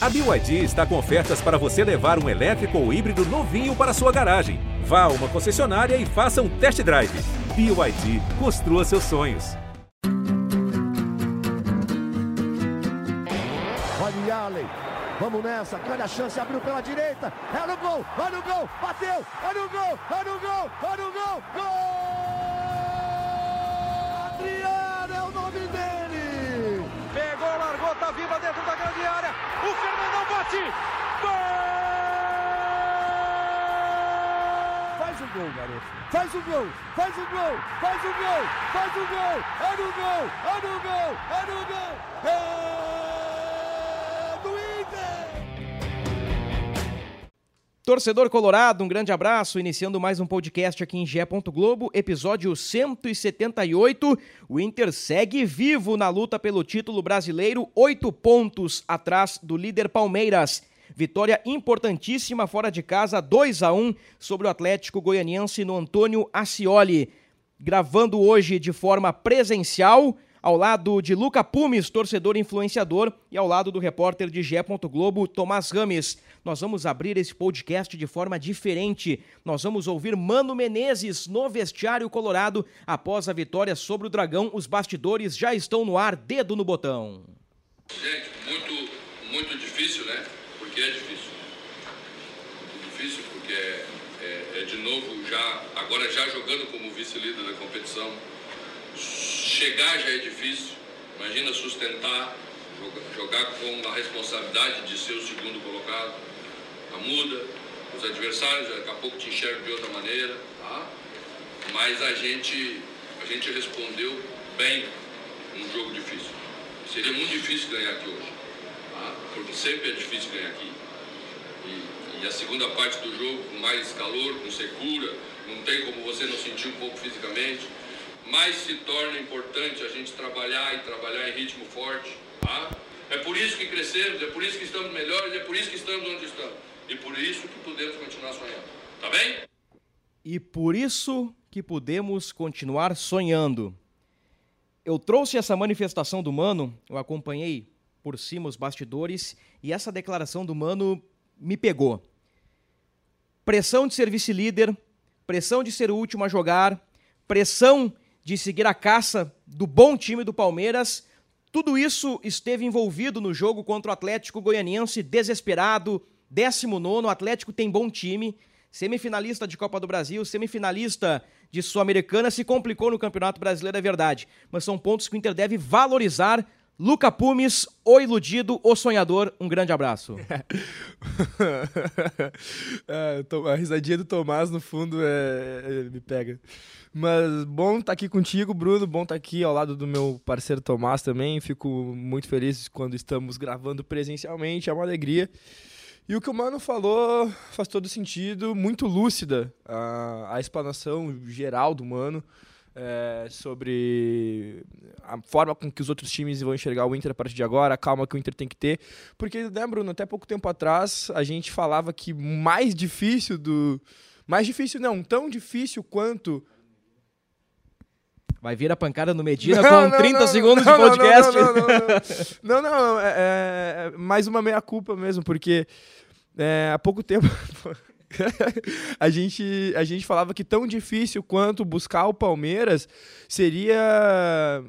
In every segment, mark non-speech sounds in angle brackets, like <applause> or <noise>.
A BYD está com ofertas para você levar um elétrico ou híbrido novinho para sua garagem. Vá a uma concessionária e faça um test drive. BYD, construa seus sonhos. Olha Allen, vamos nessa, grande a chance, abriu pela direita, é no gol, olha o gol, bateu, olha o gol, olha o gol, olha o gol, gol! Adriano é o nome dele! Pegou, largou, tá viva dentro da grande área, o Fernandão bate, gol! Faz o gol, garoto, faz o gol, faz o gol, faz o gol, faz o gol, é no gol, é no gol, é no gol, é Torcedor Colorado, um grande abraço, iniciando mais um podcast aqui em Gé. Globo, episódio 178. O Inter segue vivo na luta pelo título brasileiro, oito pontos atrás do líder Palmeiras. Vitória importantíssima fora de casa, 2 a 1 sobre o Atlético Goianiense no Antônio Ascioli. Gravando hoje de forma presencial, ao lado de Luca Pumes, torcedor influenciador, e ao lado do repórter de Gé. Globo, Tomás Rames. Nós vamos abrir esse podcast de forma diferente. Nós vamos ouvir Mano Menezes no vestiário colorado após a vitória sobre o Dragão. Os bastidores já estão no ar, dedo no botão. Gente, muito, muito difícil, né? Porque é difícil. Muito difícil porque é, é, é de novo já, agora já jogando como vice-líder da competição. Chegar já é difícil. Imagina sustentar, jogar, com a responsabilidade de ser o segundo colocado. A muda, os adversários daqui a pouco te enxergam de outra maneira, tá? Mas a gente, a gente respondeu bem num jogo difícil. Seria muito difícil ganhar aqui hoje, tá? porque sempre é difícil ganhar aqui. E, e, a segunda parte do jogo, com mais calor, com secura, não tem como você não sentir um pouco fisicamente. Mas se torna importante a gente trabalhar e trabalhar em ritmo forte. Tá? É por isso que crescemos, é por isso que estamos melhores, é por isso que estamos onde estamos. E por isso que podemos continuar sonhando. Tá bem? E por isso que podemos continuar sonhando. Eu trouxe essa manifestação do Mano, eu acompanhei por cima os bastidores e essa declaração do Mano me pegou. Pressão de ser vice-líder, pressão de ser o último a jogar, pressão de seguir a caça do bom time do Palmeiras. Tudo isso esteve envolvido no jogo contra o Atlético Goianiense, desesperado, 19. O Atlético tem bom time, semifinalista de Copa do Brasil, semifinalista de Sul-Americana, se complicou no Campeonato Brasileiro, é verdade. Mas são pontos que o Inter deve valorizar. Luca Pumes, o iludido, o sonhador, um grande abraço. <laughs> é, a risadinha do Tomás, no fundo, é, é, me pega. Mas bom estar tá aqui contigo, Bruno. Bom estar tá aqui ao lado do meu parceiro Tomás também. Fico muito feliz quando estamos gravando presencialmente. É uma alegria. E o que o Mano falou faz todo sentido, muito lúcida a, a explanação geral do Mano é, sobre a forma com que os outros times vão enxergar o Inter a partir de agora, a calma que o Inter tem que ter. Porque, né, Bruno, até pouco tempo atrás a gente falava que mais difícil do. Mais difícil não, tão difícil quanto Vai vir a pancada no Medina não, com não, 30 não, segundos de podcast. Não, não, não. não, não é, é, mais uma meia-culpa mesmo, porque é, há pouco tempo. <laughs> <laughs> a, gente, a gente falava que tão difícil quanto buscar o Palmeiras seria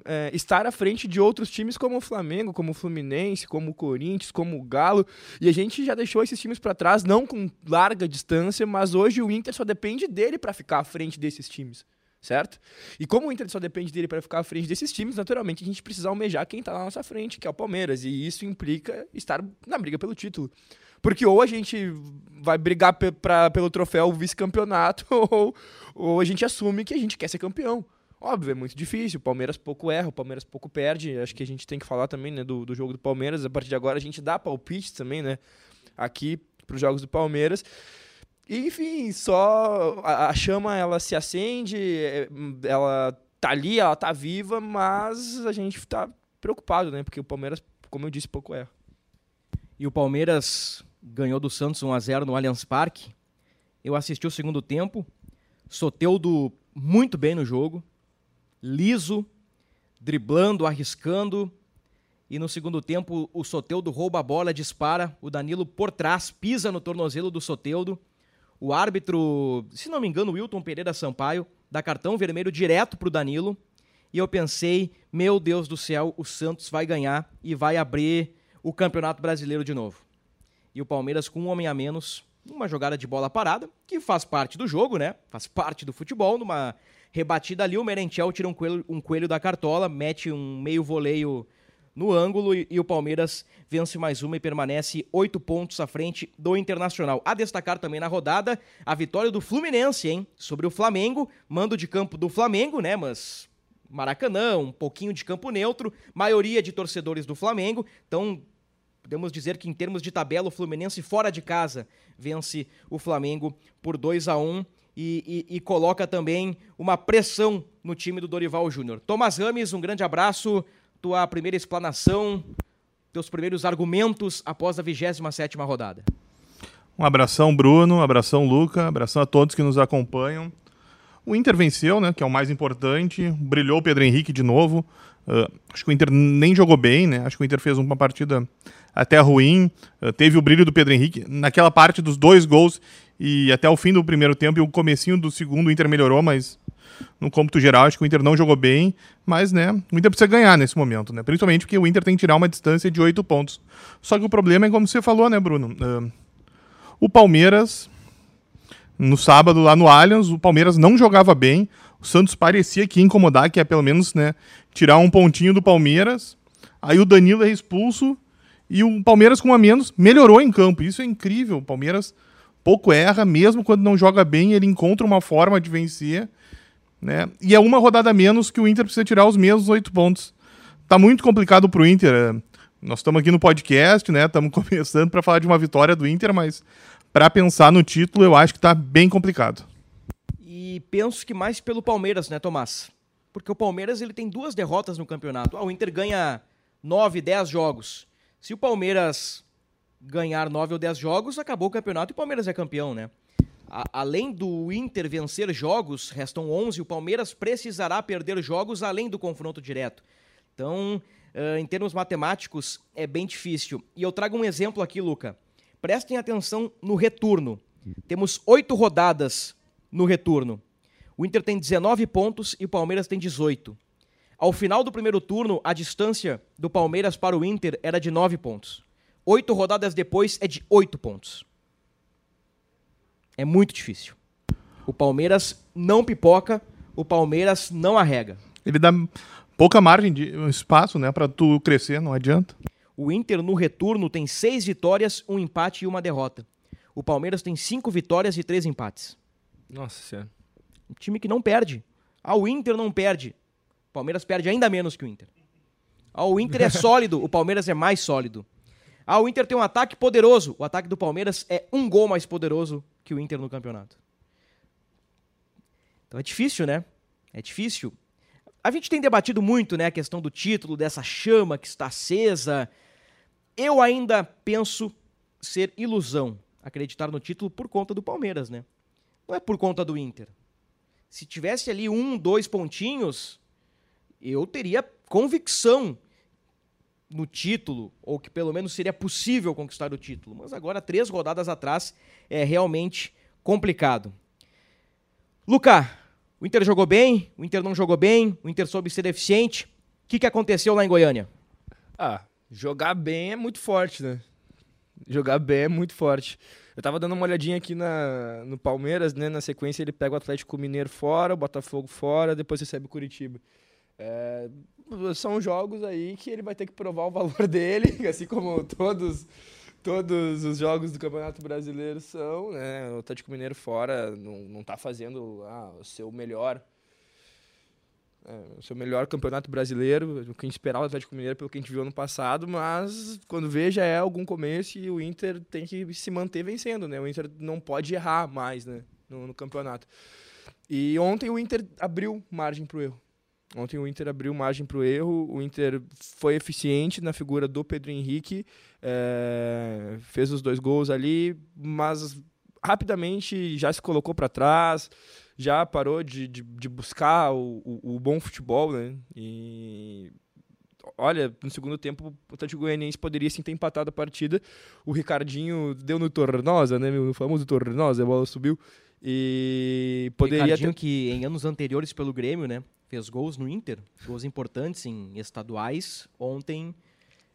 é, estar à frente de outros times como o Flamengo, como o Fluminense, como o Corinthians, como o Galo. E a gente já deixou esses times para trás, não com larga distância, mas hoje o Inter só depende dele para ficar à frente desses times certo? E como o Inter só depende dele para ficar à frente desses times, naturalmente a gente precisa almejar quem está na nossa frente, que é o Palmeiras, e isso implica estar na briga pelo título. Porque ou a gente vai brigar pra, pelo troféu vice-campeonato, <laughs> ou, ou a gente assume que a gente quer ser campeão. Óbvio, é muito difícil. O Palmeiras pouco erra, o Palmeiras pouco perde. Acho que a gente tem que falar também né, do, do jogo do Palmeiras. A partir de agora a gente dá palpite também, né? Aqui para os jogos do Palmeiras. Enfim, só a, a, chama ela se acende, é, ela tá ali, ela tá viva, mas a gente tá preocupado, né? Porque o Palmeiras, como eu disse, pouco erra. E o Palmeiras ganhou do Santos 1 a 0 no Allianz Parque. Eu assisti o segundo tempo. Soteudo muito bem no jogo. Liso, driblando, arriscando. E no segundo tempo, o Soteudo rouba a bola, dispara. O Danilo por trás pisa no tornozelo do Soteudo. O árbitro, se não me engano, Wilton Pereira Sampaio, dá cartão vermelho direto pro Danilo. E eu pensei, meu Deus do céu, o Santos vai ganhar e vai abrir o Campeonato Brasileiro de novo. E o Palmeiras com um homem a menos, uma jogada de bola parada, que faz parte do jogo, né? Faz parte do futebol, numa rebatida ali, o Merentiel tira um coelho, um coelho da cartola, mete um meio voleio no ângulo e, e, o Palmeiras vence mais uma e permanece oito pontos à frente do Internacional. A destacar também na rodada a vitória do Fluminense, hein? Sobre o Flamengo, mando de campo do Flamengo, né? Mas Maracanã, um pouquinho de campo neutro, maioria de torcedores do Flamengo. Então, podemos dizer que em termos de tabela, o Fluminense fora de casa vence o Flamengo por 2 a 1 e, e, e, coloca também uma pressão no time do Dorival Júnior. Thomas Rames, um grande abraço tua primeira explanação, teus primeiros argumentos após a 27 rodada. Um abração, Bruno, um abração, Luca, um abração a todos que nos acompanham. O Inter venceu, né, que é o mais importante, brilhou o Pedro Henrique de novo. Uh, acho que o Inter nem jogou bem, né? Acho que o Inter fez uma partida até ruim. Uh, teve o brilho do Pedro Henrique naquela parte dos dois gols e até o fim do primeiro tempo e o comecinho do segundo o Inter melhorou, mas no cômputo geral, acho que o Inter não jogou bem, mas né, o Inter precisa ganhar nesse momento, né? Principalmente porque o Inter tem que tirar uma distância de oito pontos. Só que o problema é como você falou, né, Bruno? Uh, o Palmeiras, no sábado lá no Allianz, o Palmeiras não jogava bem. O Santos parecia que ia incomodar, que é pelo menos né, tirar um pontinho do Palmeiras. Aí o Danilo é expulso e o Palmeiras com a menos melhorou em campo. Isso é incrível. O Palmeiras pouco erra, mesmo quando não joga bem, ele encontra uma forma de vencer. Né? E é uma rodada menos que o Inter precisa tirar os mesmos oito pontos. Tá muito complicado pro Inter. É, nós estamos aqui no podcast, né? Estamos <laughs> começando para falar de uma vitória do Inter, mas para pensar no título, eu acho que tá bem complicado. E penso que mais pelo Palmeiras, né, Tomás? Porque o Palmeiras ele tem duas derrotas no campeonato. Ah, o Inter ganha nove, dez jogos. Se o Palmeiras ganhar nove ou dez jogos, acabou o campeonato e o Palmeiras é campeão, né? A, além do Inter vencer jogos, restam 11, o Palmeiras precisará perder jogos além do confronto direto. Então, uh, em termos matemáticos, é bem difícil. E eu trago um exemplo aqui, Luca. Prestem atenção no retorno. Temos oito rodadas no retorno. O Inter tem 19 pontos e o Palmeiras tem 18. Ao final do primeiro turno, a distância do Palmeiras para o Inter era de 9 pontos. Oito rodadas depois é de 8 pontos. É muito difícil. O Palmeiras não pipoca, o Palmeiras não arrega. Ele dá pouca margem de espaço, né, para tu crescer, não adianta. O Inter no retorno tem seis vitórias, um empate e uma derrota. O Palmeiras tem cinco vitórias e três empates. Nossa senhora. Um time que não perde. Ah, o Inter não perde. O Palmeiras perde ainda menos que o Inter. Ah, o Inter é <laughs> sólido, o Palmeiras é mais sólido. Ah, o Inter tem um ataque poderoso. O ataque do Palmeiras é um gol mais poderoso que o Inter no campeonato. Então é difícil, né? É difícil. A gente tem debatido muito, né, a questão do título, dessa chama que está acesa. Eu ainda penso ser ilusão acreditar no título por conta do Palmeiras, né? Não é por conta do Inter. Se tivesse ali um, dois pontinhos, eu teria convicção no título, ou que pelo menos seria possível conquistar o título. Mas agora, três rodadas atrás, é realmente complicado. Luca, o Inter jogou bem, o Inter não jogou bem, o Inter soube ser eficiente. O que, que aconteceu lá em Goiânia? Ah, jogar bem é muito forte, né? Jogar bem é muito forte. Eu tava dando uma olhadinha aqui na, no Palmeiras, né? Na sequência ele pega o Atlético Mineiro fora, o Botafogo fora, depois recebe o Curitiba. É, são jogos aí que ele vai ter que provar o valor <laughs> dele, assim como todos todos os jogos do Campeonato Brasileiro são, né? O Atlético Mineiro fora não, não tá fazendo ah, o seu melhor é, seu melhor campeonato brasileiro, o que a gente esperava do Atlético Mineiro pelo que a gente viu ano passado, mas quando vê já é algum começo e o Inter tem que se manter vencendo, né? O Inter não pode errar mais, né, no, no campeonato. E ontem o Inter abriu margem para o erro. Ontem o Inter abriu margem para o erro, o Inter foi eficiente na figura do Pedro Henrique, é, fez os dois gols ali, mas rapidamente já se colocou para trás, já parou de, de, de buscar o, o, o, bom futebol, né? E olha, no segundo tempo o Atlético Goianiense poderia sim ter empatado a partida. O Ricardinho deu no Tornosa, né, no famoso Tornosa, a bola subiu. E poderia Ricardinho ter... que em anos anteriores pelo Grêmio, né? Fez gols no Inter, gols importantes em estaduais. Ontem,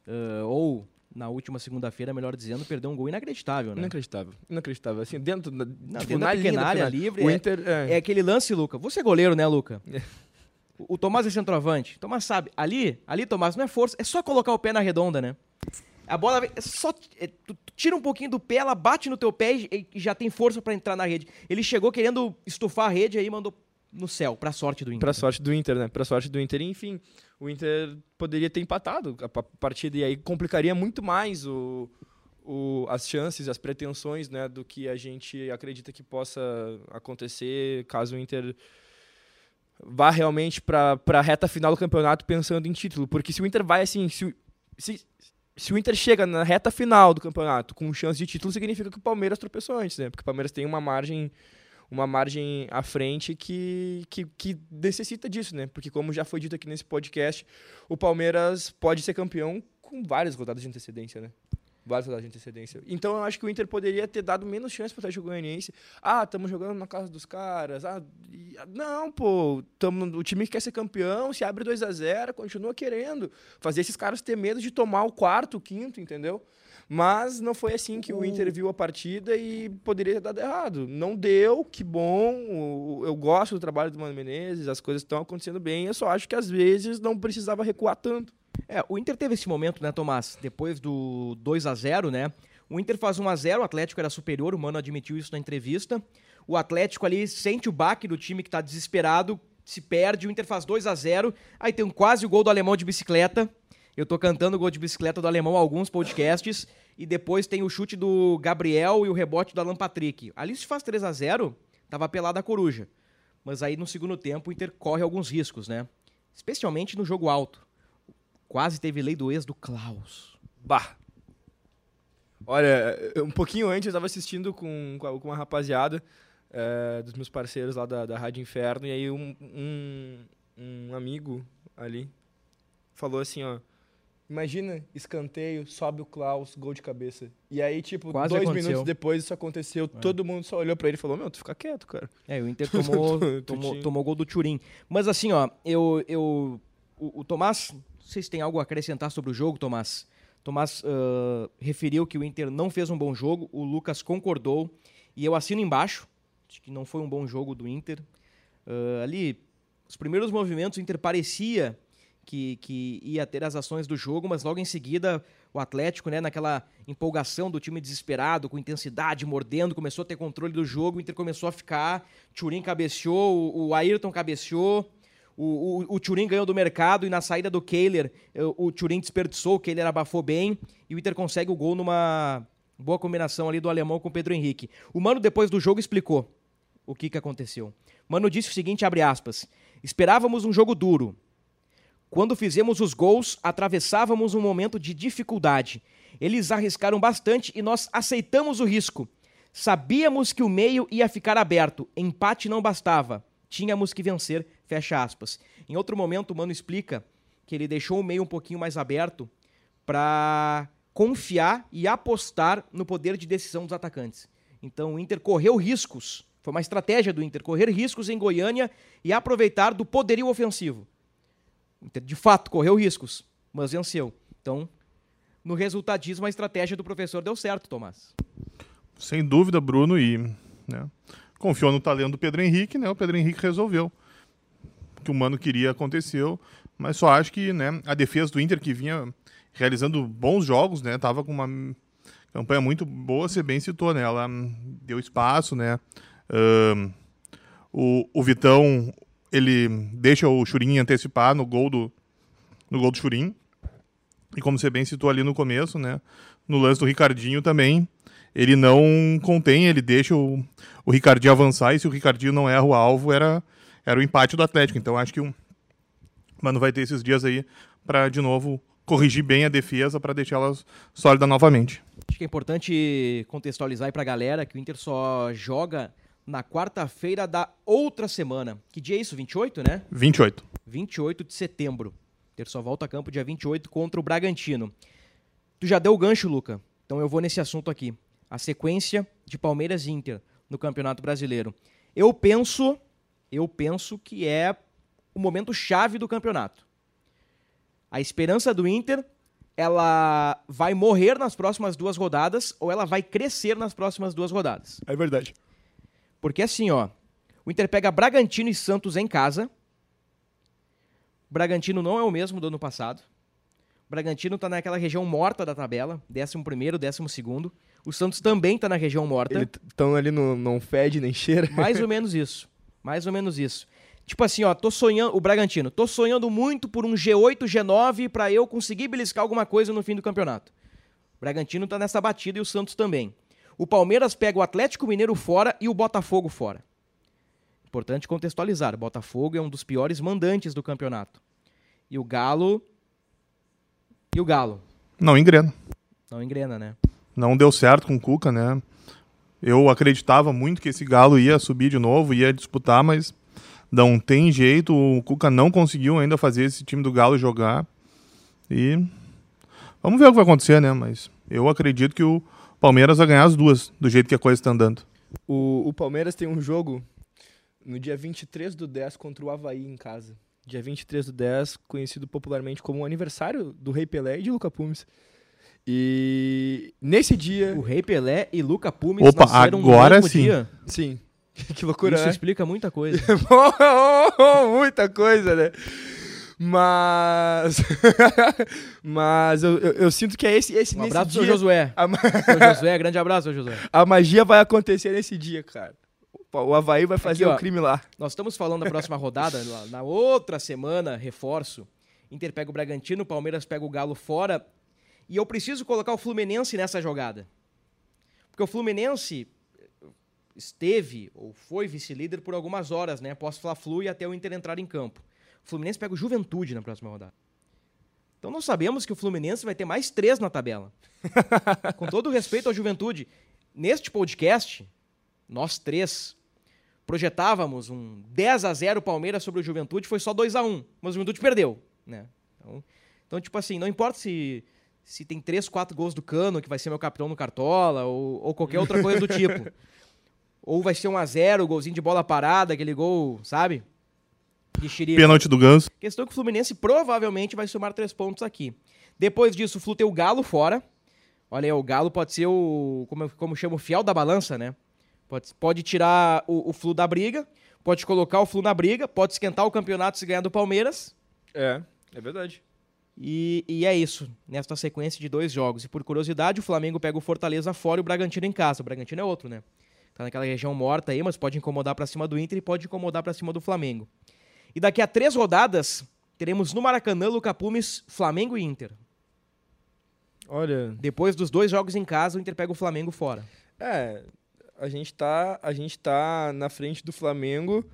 uh, ou na última segunda-feira, melhor dizendo, perdeu um gol inacreditável, né? Inacreditável, inacreditável. Assim, dentro da, Não, tipo, dentro na da linha área livre. O é- Inter, é, É aquele lance, Luca. Você é goleiro, né, Luca? O, o Tomás é centroavante. Tomás sabe. Ali, ali, Tomás, não é força. É só colocar o pé na redonda, né? A bola é só. é, tu, tira um pouquinho do pé, ela bate no teu pé e, e já tem força pra entrar na rede. Ele chegou querendo estufar a rede aí mandou no céu, pra sorte do Inter. Pra sorte do Inter, né? Pra sorte do Inter. Enfim, o Inter poderia ter empatado a pa- partida e aí complicaria muito mais o, o, as chances, as pretensões, né? Do que a gente acredita que possa acontecer caso o Inter vá realmente pra, pra reta final do campeonato pensando em título. Porque se o Inter vai assim, se, se, se o Inter chega na reta final do campeonato com chance de título, significa que o Palmeiras tropeçou antes, né? Porque o Palmeiras tem uma margem uma margem à frente que, que, que necessita disso, né? Porque como já foi dito aqui nesse podcast, o Palmeiras pode ser campeão com várias rodadas de antecedência, né? Várias rodadas de antecedência. Então eu acho que o Inter poderia ter dado menos chance para o Atlético Goianiense. Ah, estamos jogando na casa dos caras. Ah, e- não, pô, tamo, o time que quer ser campeão, se abre 2 a 0 continua querendo. Fazer esses caras ter medo de tomar o quarto, o quinto, entendeu? Mas não foi assim que o Inter viu a partida e poderia ter dado errado. Não deu, que bom. Eu gosto do trabalho do Mano Menezes, as coisas estão acontecendo bem. Eu só acho que às vezes não precisava recuar tanto. É, o Inter teve esse momento, né, Tomás? Depois do 2 a 0 né? O Inter faz 1 a 0 o Atlético era superior, o Mano admitiu isso na entrevista. O Atlético ali sente o baque do time que tá desesperado, se perde, o Inter faz 2 a 0 aí tem um quase o gol do alemão de bicicleta. Eu tô cantando o gol de bicicleta do alemão em alguns podcasts. E depois tem o chute do Gabriel e o rebote do Alan Patrick. Ali se faz 3 a 0 tava pelada a coruja. Mas aí no segundo tempo o Inter corre alguns riscos, né? Especialmente no jogo alto. Quase teve lei do ex do Klaus. Bah. Olha, um pouquinho antes eu estava assistindo com, com uma rapaziada eh, dos meus parceiros lá da, da Rádio Inferno, e aí um, um, um amigo ali falou assim, ó. Imagina, escanteio, sobe o Klaus, gol de cabeça. E aí, tipo, Quase dois aconteceu. minutos depois isso aconteceu, todo mundo só olhou pra ele e falou, meu, tu fica quieto, cara. É, o Inter <laughs> tomou, tomou, tomou gol do Turim. Mas assim, ó, eu. eu o, o Tomás, não sei se tem algo a acrescentar sobre o jogo, Tomás. Tomás ah, referiu que o Inter não fez um bom jogo, o Lucas concordou, e eu assino embaixo, acho que não foi um bom jogo do Inter. Ah, ali, os primeiros movimentos, o Inter parecia que, que ia ter as ações do jogo, mas logo em seguida o Atlético, né, naquela empolgação do time desesperado, com intensidade, mordendo, começou a ter controle do jogo, o Inter começou a ficar, Turim cabeceou, o, o Ayrton cabeceou, o, o, o Turim ganhou do mercado e na saída do Kehler, eh, o Turim desperdiçou, o Kehler abafou bem e o Inter consegue o gol numa boa combinação ali do alemão com o Pedro Henrique. O Mano, depois do jogo, explicou o que, que aconteceu. Mano disse o seguinte, abre aspas, esperávamos um jogo duro, quando fizemos os gols, atravessávamos um momento de dificuldade. Eles arriscaram bastante e nós aceitamos o risco. Sabíamos que o meio ia ficar aberto, empate não bastava. Tínhamos que vencer, fecha aspas. Em outro momento, o Mano explica que ele deixou o meio um pouquinho mais aberto para confiar e apostar no poder de decisão dos atacantes. Então o Inter correu riscos, foi uma estratégia do Inter, correr riscos em Goiânia e aproveitar do poderio ofensivo. De fato, correu riscos, mas venceu. Então, no resultadismo, a estratégia do professor deu certo, Tomás. Sem dúvida, Bruno, e né, confiou no talento do Pedro Henrique, né? O Pedro Henrique resolveu. O que o Mano queria aconteceu, mas só acho que né, a defesa do Inter, que vinha realizando bons jogos, né? Tava com uma campanha muito boa, você bem citou, né? Ela deu espaço, né? O, o Vitão, ele deixa o Churin antecipar no gol do, no gol do Churin. E como você bem citou ali no começo, né? No lance do Ricardinho também, ele não contém, ele deixa o, o Ricardinho avançar, e se o Ricardinho não erra o alvo, era, era o empate do Atlético. Então acho que o Mano vai ter esses dias aí para de novo corrigir bem a defesa para deixá-la sólida novamente. Acho que é importante contextualizar aí pra galera que o Inter só joga na quarta-feira da outra semana. Que dia é isso? 28, né? 28. 28 de setembro. Só volta a campo dia 28 contra o Bragantino. Tu já deu o gancho, Luca. Então eu vou nesse assunto aqui. A sequência de Palmeiras e Inter no Campeonato Brasileiro. Eu penso, eu penso que é o momento chave do campeonato. A esperança do Inter, ela vai morrer nas próximas duas rodadas ou ela vai crescer nas próximas duas rodadas. É verdade. Porque assim, ó, o Inter pega Bragantino e Santos em casa. O Bragantino não é o mesmo do ano passado. O Bragantino tá naquela região morta da tabela, 11º, 12º. O Santos também tá na região morta. Eles estão ali no não fede nem cheira. Mais ou <laughs> menos isso. Mais ou menos isso. Tipo assim, ó, tô sonhando, o Bragantino, tô sonhando muito por um G8, G9 para eu conseguir beliscar alguma coisa no fim do campeonato. O Bragantino tá nessa batida e o Santos também. O Palmeiras pega o Atlético Mineiro fora e o Botafogo fora. Importante contextualizar, o Botafogo é um dos piores mandantes do campeonato. E o Galo E o Galo Não engrena. não engrena, né? Não deu certo com o Cuca, né? Eu acreditava muito que esse Galo ia subir de novo, ia disputar, mas não tem jeito. O Cuca não conseguiu ainda fazer esse time do Galo jogar. E vamos ver o que vai acontecer, né? Mas eu acredito que o Palmeiras vai ganhar as duas, do jeito que a coisa está andando. O, o Palmeiras tem um jogo no dia 23 do 10 contra o Havaí em casa. Dia 23 do 10, conhecido popularmente como o aniversário do Rei Pelé e de Luca Pumes. E nesse dia. O Rei Pelé e Luca Pumes Opa, nasceram agora no mesmo sim. dia. Sim. <laughs> que loucura, Isso né? explica muita coisa. <laughs> Muita coisa, né? Mas. <laughs> Mas eu, eu, eu sinto que é esse, esse Um nesse abraço pro seu dia. Josué. A, Seu Josué, grande abraço, seu Josué. a magia vai acontecer nesse dia, cara. Opa, O Havaí vai fazer Aqui, ó. o crime lá. Nós estamos falando da próxima rodada, na outra semana, reforço. Inter pega o Bragantino, Palmeiras pega o Galo fora. E eu preciso colocar o Fluminense nessa jogada. Porque o Fluminense esteve ou foi vice-líder por algumas horas, né? Após Fla-Flu e até o Inter entrar em campo. O Fluminense pega o Juventude na próxima rodada. Então nós sabemos que o Fluminense vai ter mais três na tabela. <laughs> Com todo o respeito à Juventude, neste podcast, nós três projetávamos um 10 a 0 Palmeiras sobre o Juventude, foi só 2 a 1 mas o Juventude perdeu, né? Então, então, tipo assim, não importa se, se tem 3, 4 gols do Cano, que vai ser meu capitão no Cartola, ou, ou qualquer outra coisa do tipo. <laughs> Ou vai ser 1 a 0 golzinho de bola parada, aquele gol, sabe? De. Pênalti do Ganso. Questão que o Fluminense provavelmente vai somar três pontos aqui. Depois disso, o Flu tem o Galo fora. Olha aí, o Galo pode ser o. Como, como chama? O fiel da balança, né? Pode, pode tirar o, o Flu da briga, pode colocar o Flu na briga, pode esquentar o campeonato se ganhar do Palmeiras. É, é verdade. E, e é isso, nesta sequência de dois jogos. E por curiosidade, o Flamengo pega o Fortaleza fora e o Bragantino em casa. O Bragantino é outro, né? Tá naquela região morta aí, mas pode incomodar pra cima do Inter e pode incomodar pra cima do Flamengo. E daqui a três rodadas, teremos no Maracanã, Luca Pumes, Flamengo e Inter. Olha, Depois dos dois jogos em casa, o Inter pega o Flamengo fora. é, a gente tá, a gente tá na frente do Flamengo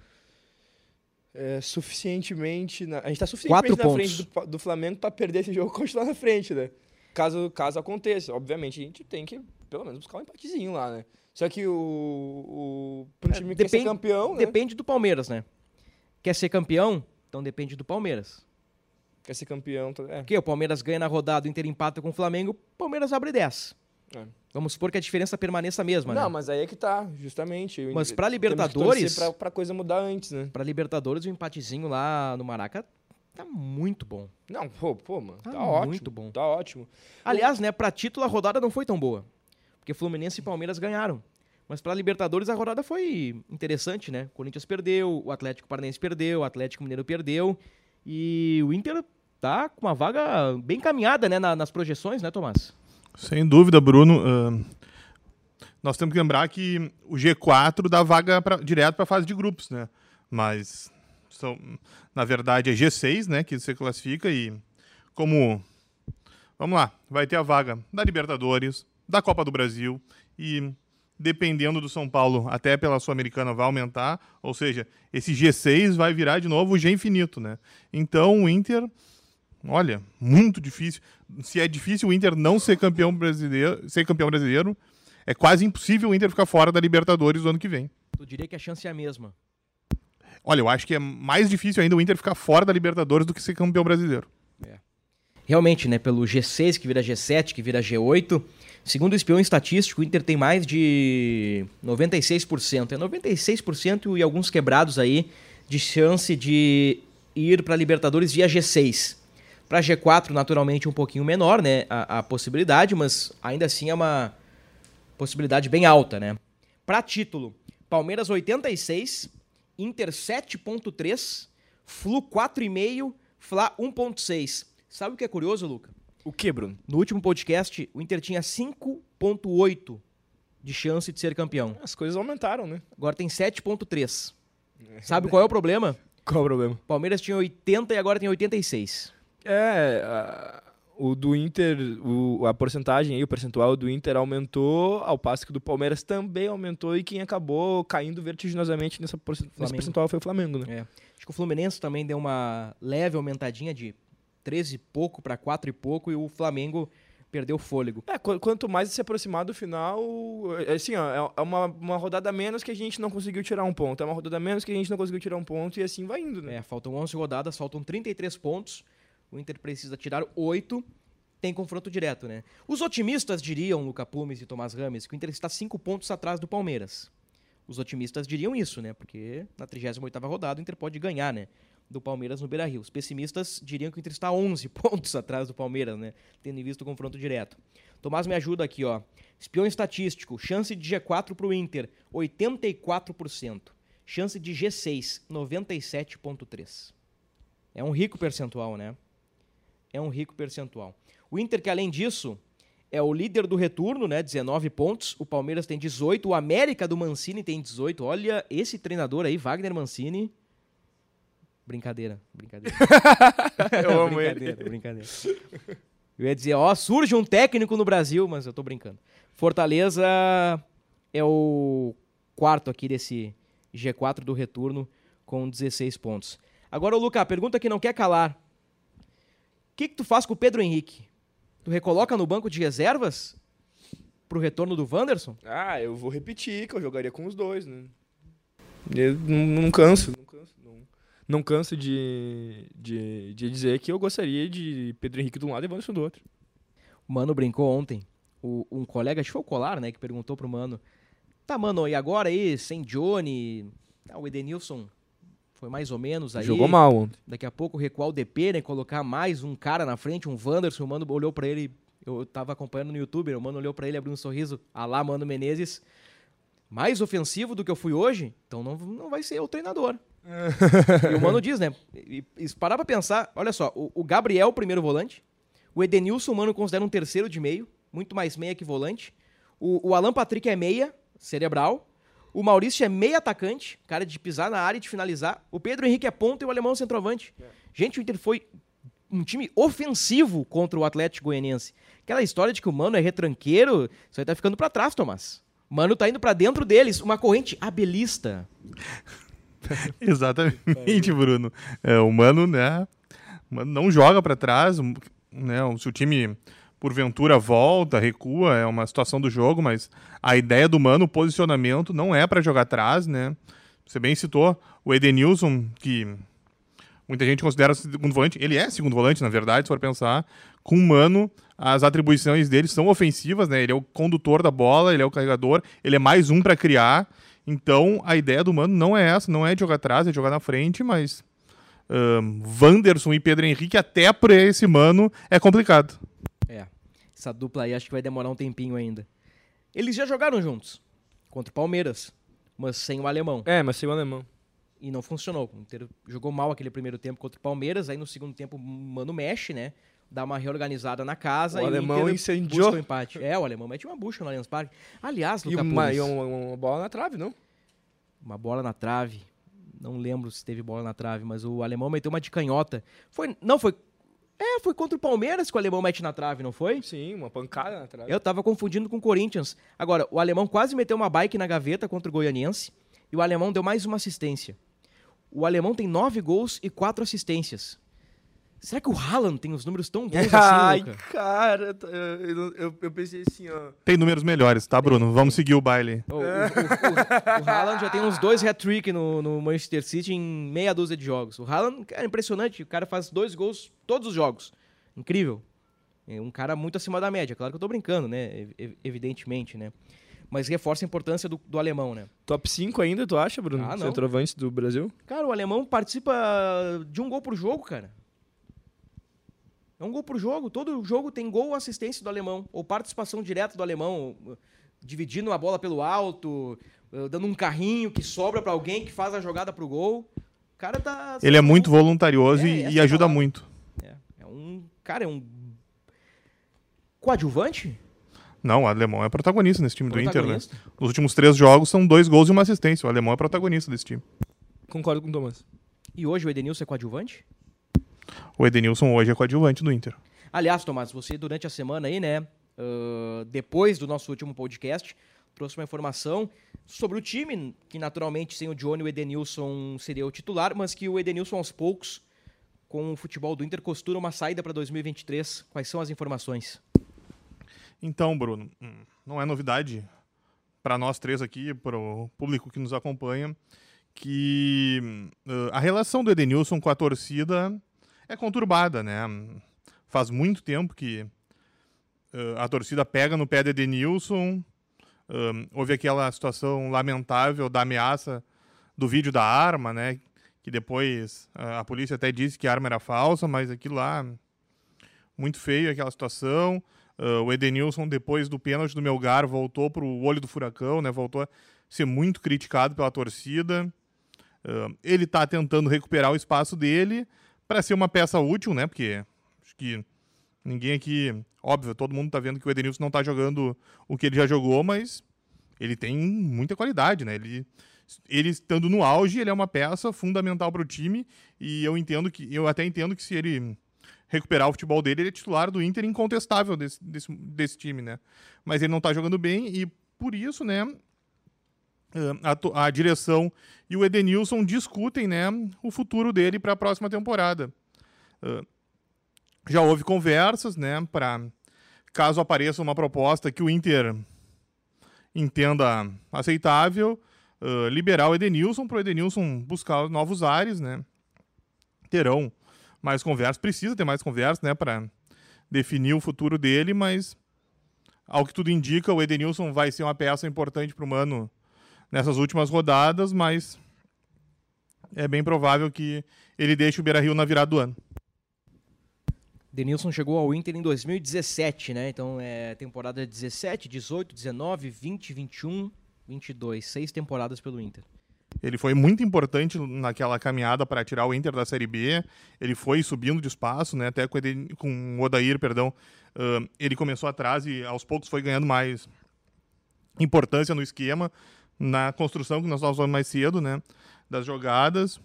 é, suficientemente, na- a gente tá suficientemente Quatro na frente pontos. do, Pa- do Flamengo pra perder esse <laughs> jogo e continuar na frente, né? Caso, caso aconteça, obviamente a gente tem que pelo menos buscar um empatezinho lá, né? Só que o, o pro É, time que quer ser depende- campeão, né? Depende do Palmeiras, né? Quer ser campeão? Então depende do Palmeiras. Quer ser campeão, tá- é. Porque o Palmeiras ganha na rodada, o Inter empata com o Flamengo, o Palmeiras abre 10. É. Vamos supor que a diferença permaneça a mesma, né? Não, mas aí é que tá, justamente. Mas que Libertadores- Pra, pra coisa mudar antes, né? Pra Libertadores, o empatezinho lá no Maraca tá muito bom. Não, pô, pô, mano, Tá tá, ótimo. muito bom. Tá ótimo. Aliás, né, pra título a rodada não foi tão boa. Porque Fluminense e Palmeiras ganharam. Mas pra Libertadores a rodada foi interessante, né? O Corinthians perdeu, o Atlético Paranaense perdeu, o Atlético Mineiro perdeu. E o Inter tá com uma vaga bem caminhada, né, na- nas projeções, né, Tomás? Sem dúvida, Bruno. Ahn, nós temos que lembrar que o G4 dá vaga pra, direto para a fase de grupos, né? Mas, são, na verdade, é G6, né? Que você classifica e como... Vamos lá, vai ter a vaga da Libertadores, da Copa do Brasil e, dependendo do São Paulo, até pela Sul-Americana vai aumentar. Ou seja, esse G6 vai virar de novo o G infinito, né? Então, o Inter... Olha, muito difícil. Se é difícil o Inter não ser campeão brasileiro, ser campeão brasileiro, é quase impossível o Inter ficar fora da Libertadores do ano que vem. Eu diria que a chance é a mesma. Olha, eu acho que é mais difícil ainda o Inter ficar fora da Libertadores do que ser campeão brasileiro. Realmente, né, pelo G6 que vira G7, que vira G8, segundo o espião estatístico, o Inter tem mais de 96%. É 96% e alguns quebrados aí de chance de ir para Libertadores via G6. Para G4, naturalmente, um pouquinho menor, né, a, a possibilidade, mas ainda assim é uma possibilidade bem alta, né? Para título, Palmeiras 86, Inter 7.3, Flu 4,5, Fla 1.6. Sabe o que é curioso, Luca? O que, Bruno? No último podcast, o Inter tinha 5.8 de chance de ser campeão. As coisas aumentaram, né? Agora tem 7.3. Sabe qual é o problema? Qual o problema? Palmeiras tinha 80 e agora tem 86. É, a- o do Inter, o- a porcentagem aí, o percentual do Inter aumentou, ao passo que o do Palmeiras também aumentou e quem acabou caindo vertiginosamente nessa porcent- nesse percentual foi o Flamengo, né? É. Acho que o Fluminense também deu uma leve aumentadinha de 13 e pouco para 4 e pouco e o Flamengo perdeu fôlego. É, qu- quanto mais se aproximar do final, é assim, ó, é- é uma, uma rodada menos que a gente não conseguiu tirar um ponto, é uma rodada menos que a gente não conseguiu tirar um ponto e assim vai indo, né? É, faltam 11 rodadas, faltam 33 pontos. O Inter precisa tirar 8. Tem confronto direto, né? Os otimistas diriam, Luca Pumes e Tomás Rames, que o Inter está 5 pontos atrás do Palmeiras. Os otimistas diriam isso, né? Porque na 38ª rodada o Inter pode ganhar, né? Do Palmeiras no Beira-Rio. Os pessimistas diriam que o Inter está 11 <laughs> pontos atrás do Palmeiras, né? Tendo em vista o confronto direto. Tomás me ajuda aqui, ó. Espião estatístico, chance de G4 para o Inter, 84%. Chance de G6, 97,3%. É um rico percentual, né? É um rico percentual. O Inter, que além disso, é o líder do retorno, né? 19 pontos. O Palmeiras tem 18. O América do Mancini tem 18. Olha, esse treinador aí, Wagner Mancini. Brincadeira, brincadeira. <laughs> Eu amo ele. brincadeira, brincadeira. Eu ia dizer, ó, surge um técnico no Brasil, mas eu tô brincando. Fortaleza é o quarto aqui desse G4 do retorno com 16 pontos. Agora, ô Luca, a pergunta que não quer calar. O que, que tu faz com o Pedro Henrique? Tu recoloca no banco de reservas pro retorno do Wanderson? Ah, eu vou repetir que eu jogaria com os dois, né? Eu não, não canso, não canso, não, canso de, de, de dizer que eu gostaria de Pedro Henrique de um lado e Wanderson do outro. O Mano brincou ontem. O- um colega, acho que foi o Colar, né, que perguntou pro Mano. Tá, Mano, e agora aí, sem Johnny? Ah, o Edenilson foi mais ou menos aí. Jogou mal ontem. Daqui a pouco recuar o DP, né? Colocar mais um cara na frente, um Wanderson. O Mano olhou pra ele. Eu tava acompanhando no YouTube, o Mano olhou pra ele, abriu um sorriso. Alá, Mano Menezes. Mais ofensivo do que eu fui hoje? Então não, não vai ser o treinador. E o Mano diz, né? E, e parar pra pensar, olha só, o, o Gabriel, primeiro volante. O Edenilson, o Mano considera um terceiro de meio, muito mais meia que volante. O, o Alan Patrick é meia, cerebral. O Maurício é meia atacante, cara de pisar na área e de finalizar. O Pedro Henrique é ponta e o alemão é centroavante. Gente, o Inter foi um time ofensivo contra o Atlético Goianiense. Aquela história de que o Mano é retranqueiro, isso aí tá ficando pra trás, Tomás. O Mano tá indo pra dentro deles, uma corrente abelista. <laughs> Exatamente, Bruno. É, o Mano, né? Mano não joga pra trás, né? Se o time porventura volta, recua, é uma situação do jogo, mas a ideia do Mano, o posicionamento não é pra jogar atrás, né? Você bem citou o Edenilson, que muita gente considera segundo volante. Ele é segundo volante, na verdade, se for pensar. Com o Mano, as atribuições dele são ofensivas, né? Ele é o condutor da bola, ele é o carregador, ele é mais um pra criar. Então, a ideia do Mano não é essa, não é de jogar atrás, é de jogar na frente, mas ahn, Wanderson e Pedro Henrique, até pra esse Mano, é complicado. É, essa dupla aí acho que vai demorar um tempinho ainda. Eles já jogaram juntos, contra o Palmeiras, mas sem o alemão. É, mas sem o alemão. E não funcionou. O Inter jogou mal aquele primeiro tempo contra o Palmeiras, aí no segundo tempo o Mano mexe, né? Dá uma reorganizada na casa O e alemão o incendiou. o empate. É, o alemão mete uma bucha no Allianz Parque. Aliás, E Luca uma, Pumes, e uma, uma bola na trave, não? uma bola na trave. Não lembro se teve bola na trave, mas o alemão meteu uma de canhota. Foi, não foi É, foi contra o Palmeiras que o alemão mete na trave, não foi? Sim, uma pancada na trave. Eu tava confundindo com o Corinthians. Agora, o alemão quase meteu uma bike na gaveta contra o Goianiense e o alemão deu mais uma assistência. O alemão tem nove gols e quatro assistências. Será que o Haaland tem os números tão bons <laughs> Ai, assim, Luca? cara, eu, eu, eu pensei assim, ó. Tem números melhores, tá, Bruno? Vamos seguir o baile. O, o, o, o, o Haaland já tem uns dois hat-trick no, no Manchester City em meia dúzia de jogos. O Haaland é impressionante, o cara faz dois gols todos os jogos. Incrível. É um cara muito acima da média. Claro que eu tô brincando, né? Ev- Evidentemente, né? Mas reforça a importância do, do alemão, né? Top 5 ainda, tu acha, Bruno? Ah, não. Centroavante do Brasil? Cara, o alemão participa de um gol por jogo, cara. É um gol por jogo. Todo jogo tem gol ou assistência do alemão. Ou participação direta do alemão. Dividindo a bola pelo alto. uh, Dando um carrinho que sobra pra alguém que faz a jogada pro gol. O cara tá. Ele é muito voluntarioso É, e, e ajuda palavra. muito. É, é um. Cara, é um. Coadjuvante? Não, o alemão é protagonista nesse time do Inter, né? Protagonista. Nos últimos três jogos são dois gols e uma assistência. O alemão é protagonista desse time. Concordo com o Thomas. E hoje o Edenilson é coadjuvante? O Edenilson hoje é coadjuvante do Inter. Aliás, Tomás, você durante a semana aí, né? ah, depois do nosso último podcast, trouxe uma informação sobre o time, que naturalmente sem o Johnny, o Edenilson seria o titular, mas que o Edenilson aos poucos, com o futebol do Inter, costura uma saída para 2023. Quais são as informações? Então, Bruno, hum, não é novidade para nós três aqui, para o público que nos acompanha, que hum, a relação do Edenilson com a torcida é conturbada, né? Faz muito tempo que uh, a torcida pega no pé do Edenilson. Um, houve aquela situação lamentável da ameaça do vídeo da arma, né? Que depois uh, a polícia até disse que a arma era falsa, mas aquilo lá muito feio aquela situação. Uh, o Edenilson, depois do pênalti do Melgar, voltou para o olho do furacão, né? Voltou a ser muito criticado pela torcida. Uh, ele está tentando recuperar o espaço dele para ser uma peça útil, né? Porque acho que ninguém aqui, óbvio, todo mundo está vendo que o Edenilson não está jogando o que ele já jogou, mas ele tem muita qualidade, né? Ele, ele estando no auge, ele é uma peça fundamental para o time e eu entendo que eu até entendo que se ele recuperar o futebol dele, ele é titular do Inter incontestável desse, desse, desse time, né? Mas ele não tá jogando bem e por isso, né, a, a direção e o Edenilson discutem, né, o futuro dele para a próxima temporada. Ah, já houve conversas, né, para caso apareça uma proposta que o Inter entenda aceitável, ah, liberar o Edenilson para o Edenilson buscar novos ares, né? Terão mais conversas, precisa ter mais conversas, né, para definir o futuro dele, mas ao que tudo indica, o Edenilson vai ser uma peça importante para o Mano nessas últimas rodadas, mas é bem provável que ele deixe o Beira-Rio na virada do ano. Denilson chegou ao Inter em 2017, né? Então é temporada 17, 18, 19, 20, 21, 22. Seis temporadas pelo Inter. Ele foi muito importante naquela caminhada para tirar o Inter da Série B. Ele foi subindo de espaço, né? Até com, o Eden- com o Odair, perdão. ah, ele começou atrás e aos poucos foi ganhando mais importância no esquema, na construção que nós estávamos falando mais cedo, né? Das jogadas.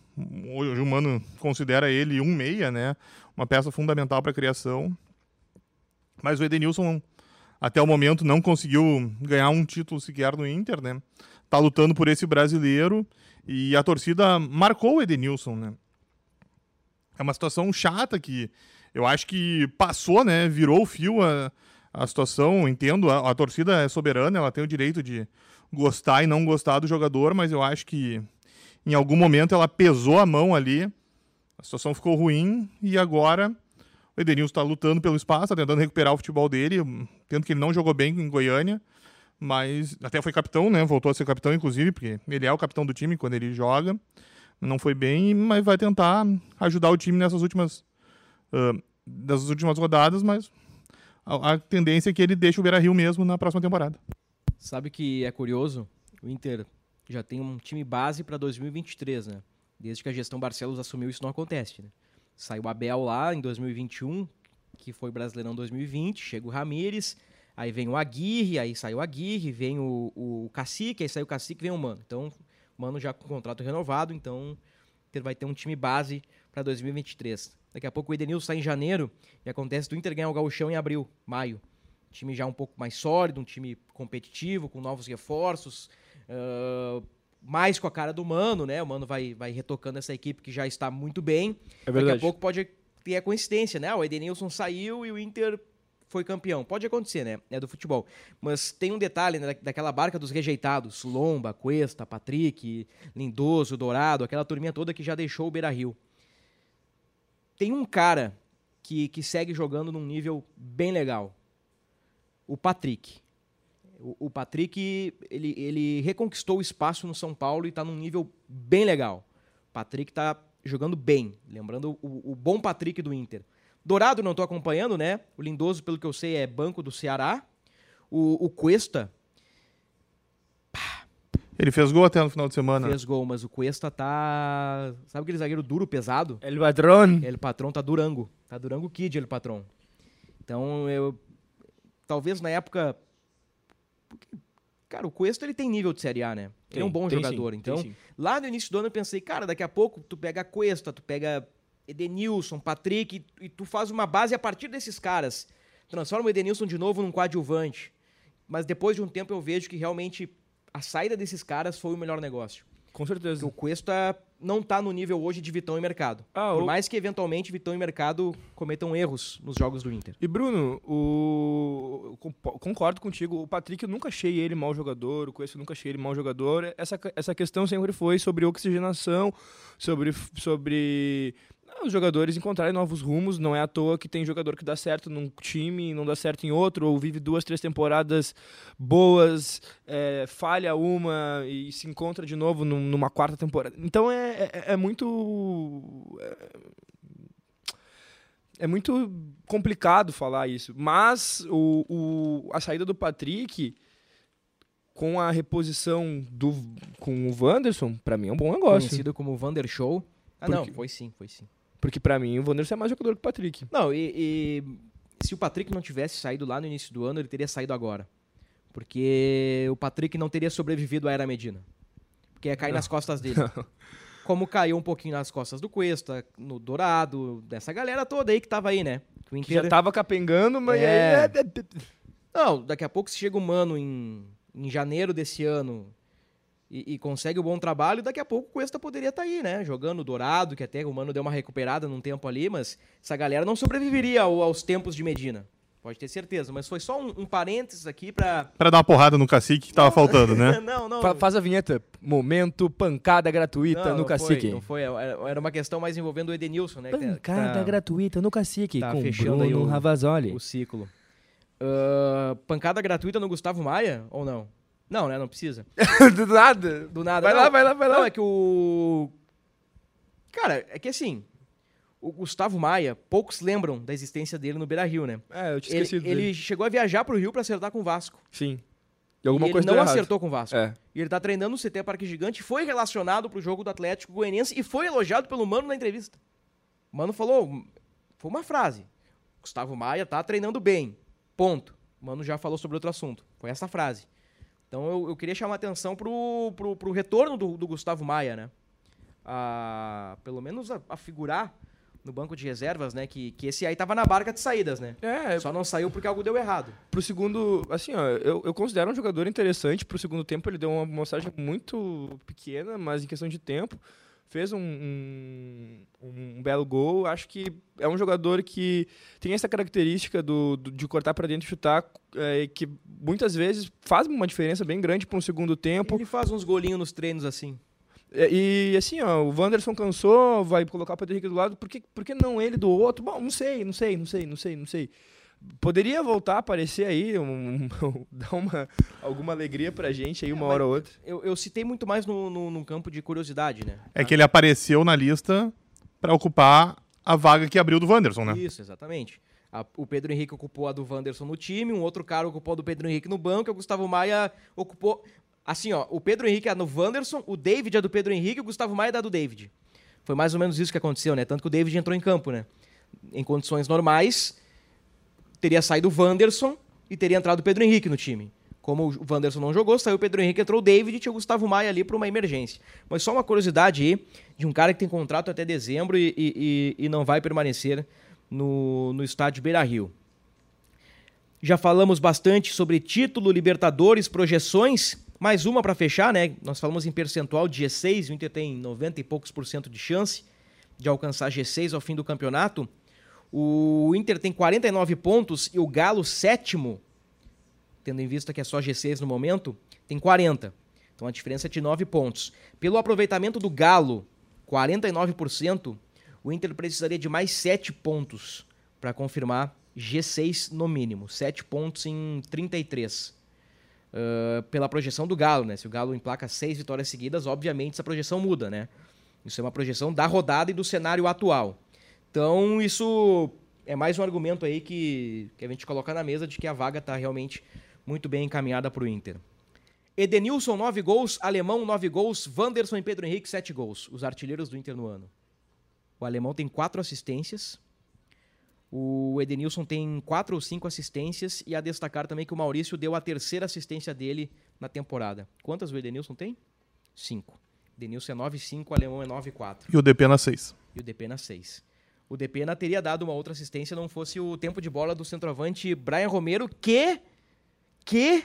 Hoje o Mano considera ele um meia, né? Uma peça fundamental para a criação. Mas o Edenilson, até o momento, não conseguiu ganhar um título sequer no Inter, né? Tá lutando por esse brasileiro e a torcida marcou o Edenilson, né? É uma situação chata que eu acho que passou, né? Virou o fio a, a situação. Entendo, a, a torcida é soberana, ela tem o direito de gostar e não gostar do jogador, mas eu acho que em algum momento ela pesou a mão ali. A situação ficou ruim e agora o Edenilson está lutando pelo espaço, está tentando recuperar o futebol dele, tendo que ele não jogou bem em Goiânia, mas até foi capitão, né? Voltou a ser capitão, inclusive, porque ele é o capitão do time quando ele joga. Não foi bem, mas vai tentar ajudar o time nessas últimas, ah, das últimas rodadas, mas a, a tendência é que ele deixe o Beira Rio mesmo na próxima temporada. Sabe que é curioso? O Inter já tem um time base para 2023, né? Desde que a gestão Barcelos assumiu, isso não acontece, né? Saiu o Abel lá em 2021, que foi Brasileirão 2020, chega o Ramires, aí vem o Aguirre, aí sai o Aguirre, vem o, o Cacique, aí sai o Cacique, vem o Mano. Então, o Mano já com contrato renovado, então o Inter vai ter um time base para 2023. Daqui a pouco o Edenilson sai em janeiro e acontece do Inter ganhar o Gauchão em abril, maio time já um pouco mais sólido, um time competitivo, com novos reforços, ah, mais com a cara do Mano, né? O Mano vai, vai retocando essa equipe que já está muito bem. É Daqui a pouco pode tem a coincidência, né? O Edenilson saiu e o Inter foi campeão. Pode acontecer, né? É do futebol. Mas tem um detalhe né, daquela barca dos rejeitados: Lomba, Cuesta, Patrick, Lindoso, Dourado, aquela turminha toda que já deixou o Beira Rio. Tem um cara que, que segue jogando num nível bem legal: o Patrick. O, o Patrick, ele, ele reconquistou o espaço no São Paulo e está num nível bem legal. O Patrick está jogando bem. Lembrando o, o bom Patrick do Inter. Dourado não estou acompanhando, né? O Lindoso, pelo que eu sei, é banco do Ceará. O, o Cuesta. Ele fez gol até no final de semana. Fez gol, mas o Cuesta tá. Sabe aquele zagueiro duro, pesado? El Padrón. Ele patrão tá Durango. Tá Durango Kid, ele patrão. Então eu. Talvez na época. Cara, o Cuesta ele tem nível de Série A, né? Ele é um bom jogador. sim, então, lá no início do ano eu pensei, cara, daqui a pouco tu pega Cuesta, tu pega Edenilson, Patrick, e, e tu faz uma base a partir desses caras. Transforma o Edenilson de novo num coadjuvante. Mas depois de um tempo eu vejo que realmente a saída desses caras foi o melhor negócio. Com certeza. Porque o Cuesta não tá no nível hoje de Vitão e Mercado. Ah, Por o- mais que eventualmente Vitão e Mercado cometam erros nos jogos do Inter. E Bruno, o... concordo contigo. O Patrick eu nunca achei ele mau jogador, o Coelho eu nunca achei ele mau jogador. Essa, essa questão sempre foi sobre oxigenação, sobre, sobre os jogadores encontrarem novos rumos. Não é à toa que tem jogador que dá certo num time e não dá certo em outro, ou vive duas, três temporadas boas, é, falha uma e se encontra de novo num- numa quarta temporada. Então é, é, é muito. É muito complicado falar isso. Mas o, o- a saída do Patrick com a reposição do, com o Wanderson, pra mim é um bom negócio. Conhecido como Vander Show. Ah, Por não, foi sim, foi sim. Porque pra mim o Wanderson é mais jogador que o Patrick. Não, e, e se o Patrick não tivesse saído lá no início do ano, ele teria saído agora. Porque o Patrick não teria sobrevivido à Era Medina. Porque ia cair nas costas dele. <laughs> Como caiu um pouquinho nas costas do Cuesta, no Dourado, dessa galera toda aí que tava aí, né? Que Que já Inter... tava capengando, mas É. aí- Não, daqui a pouco se chega o Mano em, em janeiro desse ano e, e consegue o bom trabalho, daqui a pouco o Cuesta poderia estar aí, né? Jogando o Dourado, que até o Mano deu uma recuperada num tempo ali, mas essa galera não sobreviveria ao- aos tempos de Medina. Pode ter certeza, mas foi só um, um parênteses aqui pra... Pra dar uma porrada no cacique que tava faltando, né? <laughs> não, não. Fa- faz a vinheta. Momento pancada gratuita não, no não cacique. Foi, não foi, era uma questão mais envolvendo o Edenilson, né? tá- Pancada tá- gratuita no cacique tá com fechando aí Bruno o- Ravazoli. o ciclo. Ah, pancada gratuita no Gustavo Maia ou não? Não, né? Não precisa. <laughs> Do nada. Do nada. Vai Não, lá, vai lá, vai lá. Não, é que o. Cara, é que assim. O Gustavo Maia, poucos lembram da existência dele no Beira Rio, né? É, eu tinha Ele, esquecido ele dele. chegou a viajar pro Rio pra acertar com o Vasco. Sim. E alguma e coisa ele não errado. acertou com o Vasco. É. E ele tá treinando no CT Parque Gigante, foi relacionado pro jogo do Atlético Goianiense e foi elogiado pelo Mano na entrevista. O Mano falou, foi uma frase. Gustavo Maia tá treinando bem. Ponto. O Mano já falou sobre outro assunto. Foi essa frase. Então eu, eu queria chamar atenção pro, pro, pro retorno do, do Gustavo Maia, né? A, pelo menos a, a figurar no banco de reservas, né? Que, que esse aí tava na barca de saídas, né? É, Só não saiu porque algo deu errado. pro segundo, assim, ó, eu, eu considero um jogador interessante. Pro segundo tempo ele deu uma mostragem muito pequena, mas em questão de tempo fez um, um, um belo gol. Acho que é um jogador que tem essa característica do, do- de cortar para dentro e chutar, é, que muitas vezes faz uma diferença bem grande para um segundo tempo. Ele faz uns golinhos nos treinos assim. É, E, assim, ó, o Wanderson cansou, vai colocar o Pedro Henrique do lado, por que, por que não ele do outro? Bom, não sei, não sei, não sei, não sei, não sei. Poderia voltar a aparecer aí, um- <laughs> um- dar uma, alguma alegria pra gente aí uma mas- hora ou outra. Eu, eu citei muito mais no, no, num campo de curiosidade, né? É que ele apareceu na lista pra ocupar a vaga que abriu do Wanderson, né? Isso, exatamente. A- o Pedro Henrique ocupou a do Wanderson no time, um outro cara ocupou a do Pedro Henrique no banco, e o Gustavo Maia ocupou. Assim, ó, o Pedro Henrique é no Wanderson, o David é do Pedro Henrique e o Gustavo Maia é da do David. Foi mais ou menos isso que aconteceu, né? Tanto que o David entrou em campo, né? Em condições normais, teria saído o Wanderson e teria entrado o Pedro Henrique no time. Como o Wanderson não jogou, saiu o Pedro Henrique, entrou o David e tinha o Gustavo Maia ali para uma emergência. Mas só uma curiosidade aí, de um cara que tem contrato até dezembro e, e- e- não vai permanecer no, no estádio Beira-Rio. Já falamos bastante sobre título, Libertadores, projeções. Mais uma para fechar, né? Nós falamos em percentual de G6, o Inter tem 90 e poucos por cento de chance de alcançar G6 ao fim do campeonato. O Inter tem 49 pontos e o Galo, sétimo, tendo em vista que é só G6 no momento, tem 40. Então a diferença é de 9 pontos. Pelo aproveitamento do Galo, 49%, o Inter precisaria de mais 7 pontos para confirmar G6 no mínimo. 7 pontos em 33. Uh, pela projeção do Galo, né? Se o Galo emplaca 6 vitórias seguidas, obviamente essa projeção muda, né? Isso é uma projeção da rodada e do cenário atual. Então, isso é mais um argumento aí que, que a gente coloca na mesa de que a vaga está realmente muito bem encaminhada para o Inter. Edenilson, 9 gols. Alemão, 9 gols. Wanderson e Pedro Henrique, 7 gols. Os artilheiros do Inter no ano. O alemão tem 4 assistências. O Edenilson tem 4 ou 5 assistências. E a destacar também que o Maurício deu a terceira assistência dele na temporada. Quantas o Edenilson tem? 5. Edenilson é 9,5, o alemão é 9,4. E o DP na 6. E o DP na 6. O DP teria dado uma outra assistência não fosse o tempo de bola do centroavante Brian Romero, que. que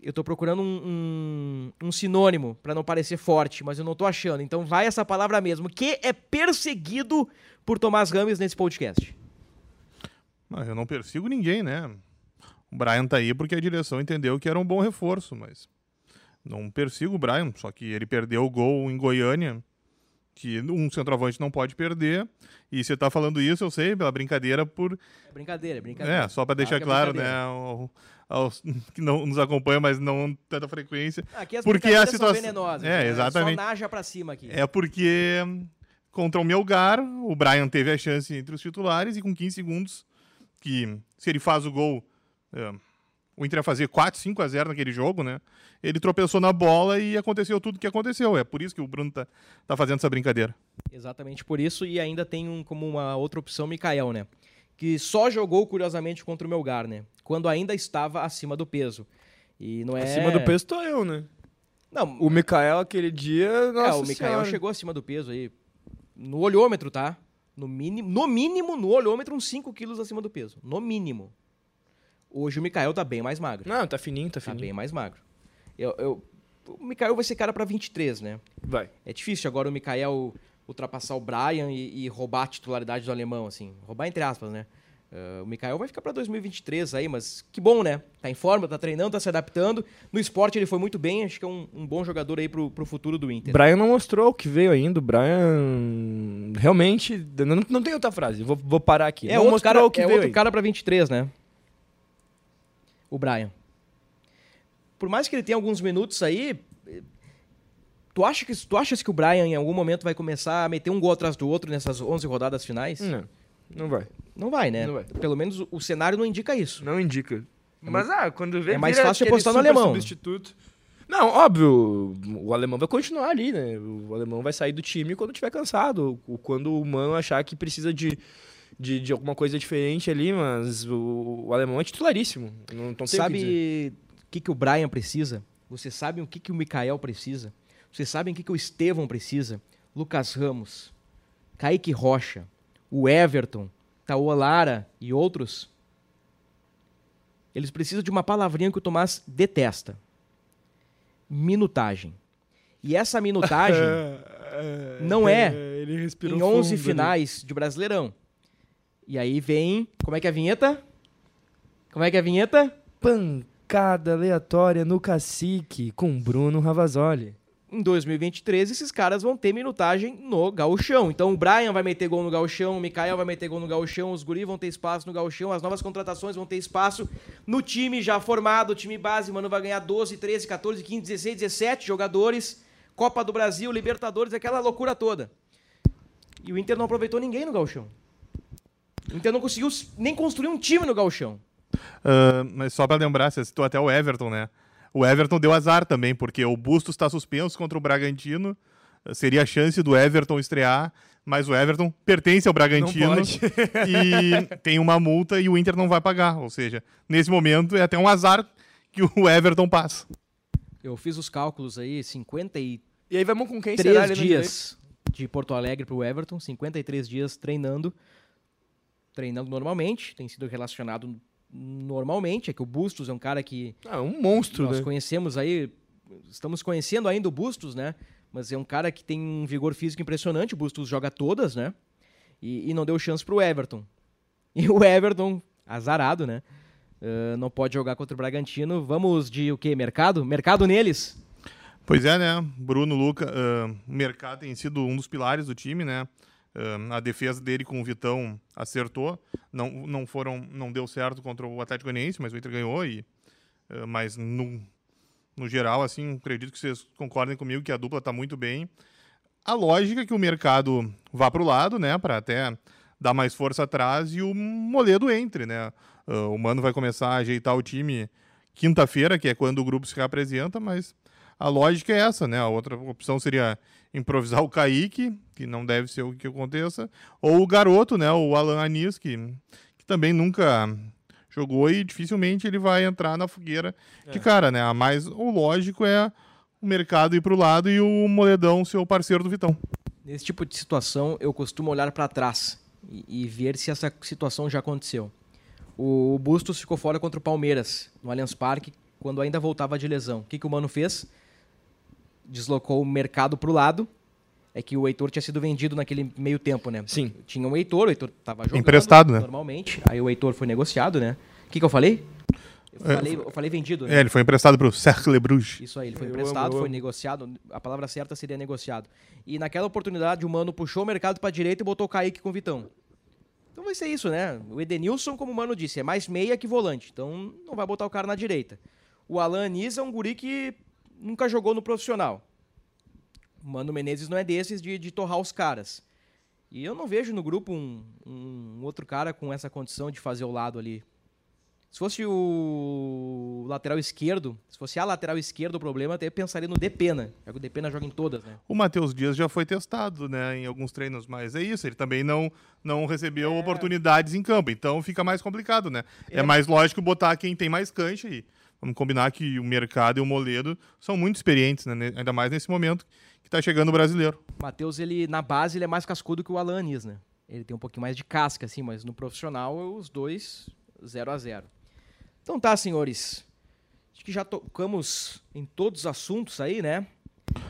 eu estou procurando um, um, um sinônimo para não parecer forte, mas eu não estou achando. Então vai essa palavra mesmo, que é perseguido por Tomás Rames nesse podcast. Não, eu não persigo ninguém, né? O Brian tá aí porque a direção entendeu que era um bom reforço, mas não persigo o Brian, só que ele perdeu o gol em Goiânia que um centroavante não pode perder. E você está falando isso, eu sei, pela brincadeira por. É brincadeira, é brincadeira. É, só para deixar claro, é né, ao, aos que não nos acompanham, mas não tanta frequência. Aqui as porque a situação. venenosas, é, né? exatamente. Só naja para cima aqui. É porque contra o Melgar, o Brian teve a chance entre os titulares e com 15 segundos, que se ele faz o gol. É, o Inter ia fazer 4, 5 a 0 naquele jogo, né? Ele tropeçou na bola e aconteceu tudo o que aconteceu. É por isso que o Bruno tá, tá fazendo essa brincadeira. Exatamente por isso. E ainda tem um, como uma outra opção, Mikael, né? Que só jogou, curiosamente, contra o Melgar, né? Quando ainda estava acima do peso. E não é... Acima do peso tô eu, né? Não, o Mikael aquele dia. Nossa é, o Mikael chegou acima do peso aí. No olhômetro, tá? No mínimo, no mínimo, no olhômetro, uns 5 quilos acima do peso. No mínimo. Hoje o Mikael tá bem mais magro. Não, tá fininho, tá, tá fininho. Tá bem mais magro. Eu, eu, o Mikael vai ser cara para 23, né? Vai. É difícil agora o Mikael ultrapassar o Brian e, e, roubar a titularidade do alemão, assim. Roubar entre aspas, né? Uh, o Mikael vai ficar para 2023 aí, mas que bom, né? Tá em forma, tá treinando, tá se adaptando. No esporte ele foi muito bem, acho que é um, um bom jogador aí pro, pro futuro do Inter. Brian não mostrou o que veio ainda. O Brian realmente. Não, não tem outra frase, vou, vou parar aqui. É não outro cara, o que é veio outro cara para 23, né? O Brian. Por mais que ele tenha alguns minutos aí, tu, acha que, tu achas que o Brian em algum momento vai começar a meter um gol atrás do outro nessas 11 rodadas finais? Não, não vai. Não vai, né? Não vai. Pelo menos o, o cenário não indica isso. Não indica. É Mas, ah, quando vê... É mais fácil apostar no alemão. Substituto. Não, óbvio, o alemão vai continuar ali, né? O alemão vai sair do time quando tiver cansado, quando o Mano achar que precisa de de, de alguma coisa diferente ali, mas o, o alemão é titularíssimo. Não, não Sabe o que, que, o Brian precisa? Você sabe o que, que o Mikael precisa? Vocês sabem o que, que o Estevão precisa? Lucas Ramos, Kaique Rocha, o Everton, Tauolara Lara e outros. Eles precisam de uma palavrinha que o Tomás detesta. Minutagem. E essa minutagem <laughs> não é em 11 finais de Brasileirão. E aí vem. Como é que é a vinheta? Como é que é a vinheta? Pancada aleatória no cacique com Bruno Ravazoli. Em 2023, esses caras vão ter minutagem no gauchão. Então o Brian vai meter gol no gauchão, o Mikael vai meter gol no gauchão, os guri vão ter espaço no gauchão, as novas contratações vão ter espaço no time já formado, o time base, mano, vai ganhar 12, 13, 14, 15, 16, 17 jogadores. Copa do Brasil, Libertadores, aquela loucura toda. E o Inter não aproveitou ninguém no gauchão. O Inter não conseguiu nem construir um time no galchão. Uh, mas só para lembrar, você citou até o Everton, né? O Everton deu azar também, porque o Bustos está suspenso contra o Bragantino. Seria a chance do Everton estrear, mas o Everton pertence ao Bragantino <laughs> e tem uma multa e o Inter não vai pagar. Ou seja, nesse momento é até um azar que o Everton passa. Eu fiz os cálculos aí, 53 e aí vamos com quem Três dias de Porto Alegre para o Everton, 53 dias treinando treinando normalmente, tem sido relacionado normalmente. É que o Bustos é um cara que. Ah, um monstro, nós né? conhecemos aí. Estamos conhecendo ainda o Bustos, né? Mas é um cara que tem um vigor físico impressionante. O Bustos joga todas, né? E, e não deu chance pro Everton. <laughs> E o Everton, azarado, né? Uh, não pode jogar contra o Bragantino. Vamos de o quê? Mercado? Mercado neles? Pois é, né? Bruno Luca, uh, mercado tem sido um dos pilares do time, né? A defesa dele com o Vitão acertou. Não, não foram, não deu certo contra o Atlético Goianiense, mas o Inter ganhou. E, mas no, no geral, assim, acredito que vocês concordem comigo que a dupla está muito bem. A lógica é que o mercado vá para o lado, né? Para até dar mais força atrás e o Moledo entre, né? O Mano vai começar a ajeitar o time quinta-feira, que é quando o grupo se reapresenta, mas a lógica é essa, né? A outra opção seria improvisar o Kaique, que não deve ser o que aconteça, ou o garoto, né? O Alan Anis, que, que também nunca jogou e dificilmente ele vai entrar na fogueira é. de cara, né? A mais o lógico é o mercado ir para o lado e o Moledão ser o parceiro do Vitão. Nesse tipo de situação, eu costumo olhar para trás e, e, ver se essa situação já aconteceu. O, o Bustos ficou fora contra o Palmeiras, no Allianz Parque, quando ainda voltava de lesão. O que, que o Mano fez? Deslocou o mercado para o lado. É que o Heitor tinha sido vendido naquele meio tempo, né? Sim. Tinha um Heitor, o Heitor estava jogando. Emprestado, né? Normalmente. Aí o Heitor foi negociado, né? O que, que eu falei? Eu, é, falei, eu falei vendido. Né? É, ele foi emprestado para o Cercle Bruges. Isso aí, ele foi eu emprestado, amo, foi negociado. A palavra certa seria negociado. E naquela oportunidade o Mano puxou o mercado para direita e botou o Kaique com o Vitão. Então vai ser isso, né? O Edenilson, como o Mano disse, é mais meia que volante. Então não vai botar o cara na direita. O Alan Anis é um guri que nunca jogou no profissional. O Mano Menezes não é desses de, de torrar os caras. E eu não vejo no grupo um, um outro cara com essa condição de fazer o lado ali. Se fosse o lateral esquerdo, se fosse a lateral esquerda o problema, até pensaria no Depena. Já que o Depena joga em todas, né? O Matheus Dias já foi testado, né, em alguns treinos, mas é isso, ele também não, não recebeu é. oportunidades em campo, então fica mais complicado, né? É. é mais lógico botar quem tem mais cancha e vamos combinar que o mercado e o Moledo são muito experientes, né? Ainda mais nesse momento que está chegando o brasileiro. O Matheus, ele, na base, ele é mais cascudo que o Alanis, né? Ele tem um pouquinho mais de casca, assim, mas no profissional, os dois 0 a 0 então tá, senhores. Acho que já tocamos em todos os assuntos aí, né?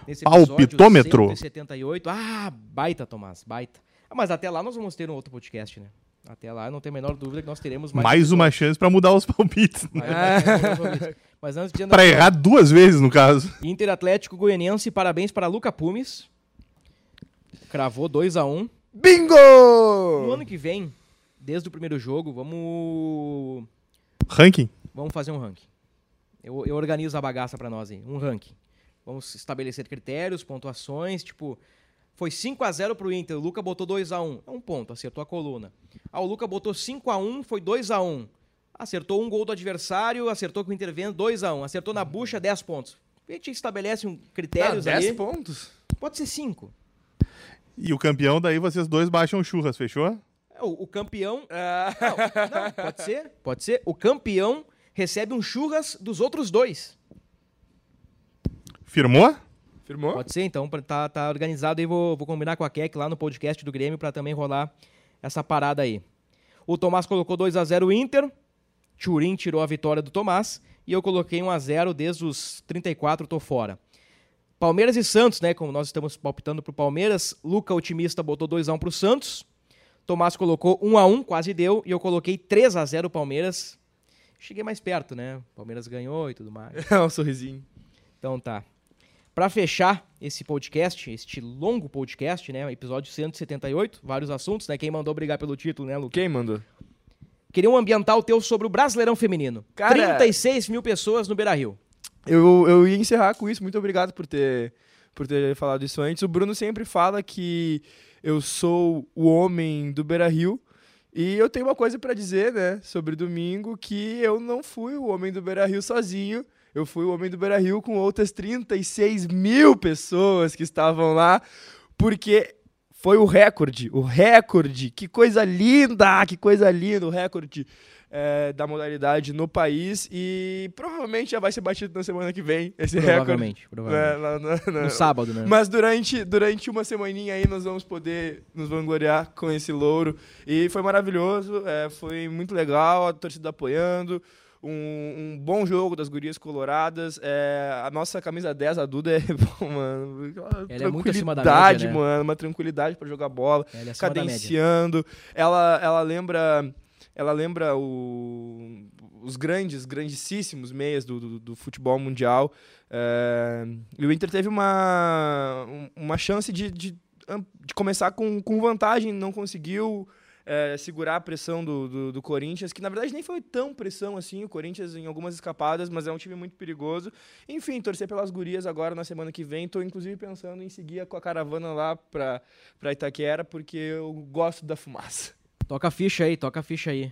Nesse Palpitômetro. 178. Ah, baita, Tomás, baita. Ah, mas até lá nós vamos ter um outro podcast, né? Até lá, não tem a menor dúvida que nós teremos mais. Mais uma chance para mudar os palpites. É. <laughs> Mas antes de Para errar duas vezes, no caso. Inter Atlético Goianiense, parabéns para Luca Pumes. Cravou 2 a 1 um. Bingo! No ano que vem, desde o primeiro jogo, vamos Ranking? Vamos fazer um ranking. Eu, eu organizo a bagaça para nós aí, um ranking. Vamos estabelecer critérios, pontuações, tipo, foi 5 a 0 pro Inter, o Luca botou 2 a 1. É um ponto, acertou a coluna. Ah, o Luca botou 5 a 1, foi 2 a 1. Acertou um gol do adversário, acertou com o intervento 2 a 1. Acertou na bucha 10 pontos. A gente estabelece um critérios ah, 10 ali. pontos? Pode ser 5. E o campeão daí vocês dois baixam churras, fechou? É, o, o campeão. Ah. Não, não, pode ser? Pode ser. O campeão recebe um churras dos outros dois. Firmou? Firmou? Pode ser, então. Tá, tá organizado aí. Vou, vou combinar com a Keck lá no podcast do Grêmio para também rolar essa parada aí. O Tomás colocou 2 a 0 o Inter. Turim tirou a vitória do Tomás. E eu coloquei 1 a 0 desde os 34, tô fora. Palmeiras e Santos, né? Como nós estamos palpitando pro Palmeiras. Luca, otimista, botou 2 a 1 pro Santos. Tomás colocou 1 a 1 quase deu, e eu coloquei 3 a 0 Palmeiras. Cheguei mais perto, né? Palmeiras ganhou e tudo mais. <laughs> É um sorrisinho. Então tá. Para fechar esse podcast, este longo podcast, né? Episódio 178, vários assuntos, né? Quem mandou brigar pelo título, né, Lucas? Quem mandou? Queria um ambiental teu sobre o Brasileirão Feminino. Cara, 36 mil pessoas no Beira Rio. Eu, eu ia encerrar com isso. Muito obrigado por ter, por ter falado isso antes. O Bruno sempre fala que eu sou o homem do Beira Rio. E eu tenho uma coisa para dizer, né, sobre domingo, que eu não fui o homem do Beira Rio sozinho. Eu fui o homem do Beira Rio com outras 36 mil pessoas que estavam lá, porque foi o recorde, o recorde. Que coisa linda, que coisa linda, o recorde é, da modalidade no país e provavelmente já vai ser batido na semana que vem esse provavelmente, recorde. Provavelmente, no, no sábado, né? Mas durante, durante uma semaninha aí nós vamos poder nos vangloriar com esse louro e foi maravilhoso, é, foi muito legal, a torcida apoiando, um, um bom jogo das gurias coloradas. É, a nossa camisa 10, a Duda, é <laughs> pô, mano, uma Ela é muito acima da média, né? mano, uma tranquilidade pra jogar bola, Ela é cadenciando. Ela, ela lembra, ela lembra o- os grandes, grandíssimos meias do, do, do futebol mundial. É, e o Inter teve uma, um- uma chance de, de, de começar com, com vantagem, não conseguiu é, segurar a pressão do, do, do Corinthians, que na verdade nem foi tão pressão assim, o Corinthians em algumas escapadas, mas é um time muito perigoso. Enfim, torcer pelas gurias agora na semana que vem. Estou inclusive pensando em seguir com a caravana lá para pra Itaquera, porque eu gosto da fumaça. Toca a ficha aí, toca a ficha aí.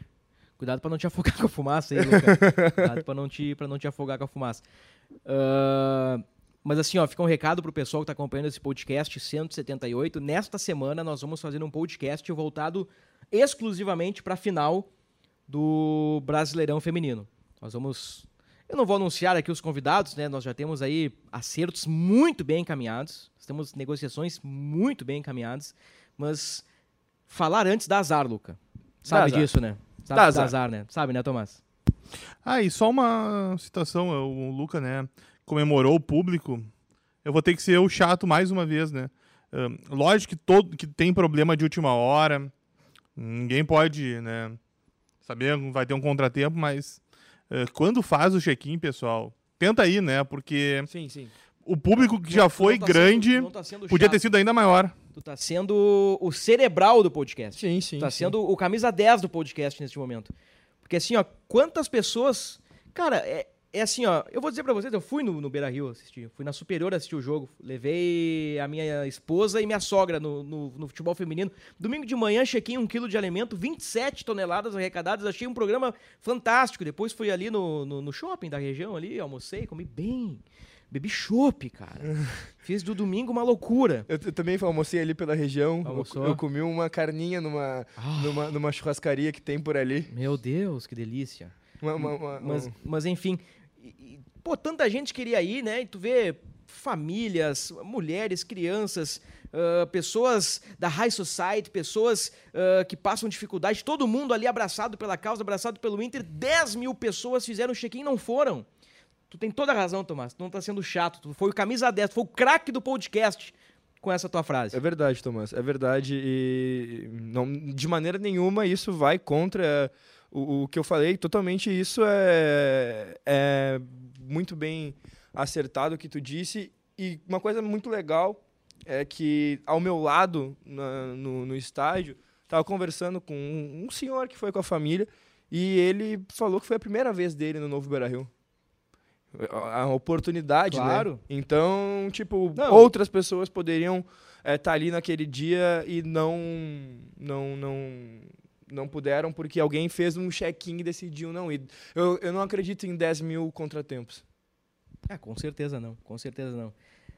Cuidado pra não te afogar com a fumaça aí, Luca. <laughs> Cuidado pra não te, pra não te afogar com a fumaça. Ah, mas assim, ó, fica um recado pro pessoal que tá acompanhando esse podcast 178. Nesta semana nós vamos fazer um podcast voltado exclusivamente pra final do Brasileirão Feminino. Nós vamos. Eu não vou anunciar aqui os convidados, né? Nós já temos aí acertos muito bem encaminhados. Nós temos negociações muito bem encaminhadas. Mas falar antes dá azar, Luca. Sabe azar. disso, né? Sabe que dá azar. azar, né? Sabe, né, Tomás? Ah, e só uma citação, o Luca, né, comemorou o público. Eu vou ter que ser o chato mais uma vez, né? Ahn, lógico que todo que tem problema de última hora, ninguém pode, né, saber vai ter um contratempo, mas eh, quando faz o check-in, pessoal, tenta ir, né? Porque Sim, sim. o público que já Não- foi não tá grande tá sendo podia chato. ter sido ainda maior. Tu tá sendo o cerebral do podcast. Sim, sim. tá sim. sendo o camisa 10 do podcast neste momento. Porque assim, ó, quantas pessoas. Cara, é, é assim, ó. Eu vou dizer pra vocês, eu fui no, no Beira Rio assistir. Fui na Superior assistir o jogo. Levei a minha esposa e minha sogra no, no, no futebol feminino. Domingo de manhã, chequei um quilo de alimento, 27 toneladas arrecadadas. Achei um programa fantástico. Depois fui ali no, no, no shopping da região ali, almocei, comi bem. Bebi chopp, cara. <laughs> Fiz do domingo uma loucura. Eu, eu também almocei ali pela região. Eu, Almoçou? eu comi uma carninha numa, numa, numa churrascaria que tem por ali. Meu Deus, que delícia. Uma, uma- uma- Mas, mas enfim, e- pô, tanta gente queria ir, né? E tu vê famílias, mulheres, crianças, ah, pessoas da high society, pessoas ah, que passam dificuldade, todo mundo ali abraçado pela causa, abraçado pelo Inter. 10 mil pessoas fizeram check-in e não foram. Tu tem toda a razão, Tomás. Tu não tá sendo chato. Tu foi o camisa 10, tu foi o craque do podcast com essa tua frase. É verdade, Tomás. É verdade. E não, de maneira nenhuma isso vai contra o, o que eu falei. Totalmente isso é, é muito bem acertado o que tu disse. E uma coisa muito legal é que ao meu lado na- no, no estádio, tava conversando com um, um senhor que foi com a família e ele falou que foi a primeira vez dele no Novo Beira-Rio. A a oportunidade, Claro. né? Então, tipo, Não. outras pessoas poderiam estar ali naquele dia e não, não, não, não puderam porque alguém fez um check-in e decidiu não ir. Eu, eu não acredito em 10 mil contratempos. Ah, com certeza não, com certeza não.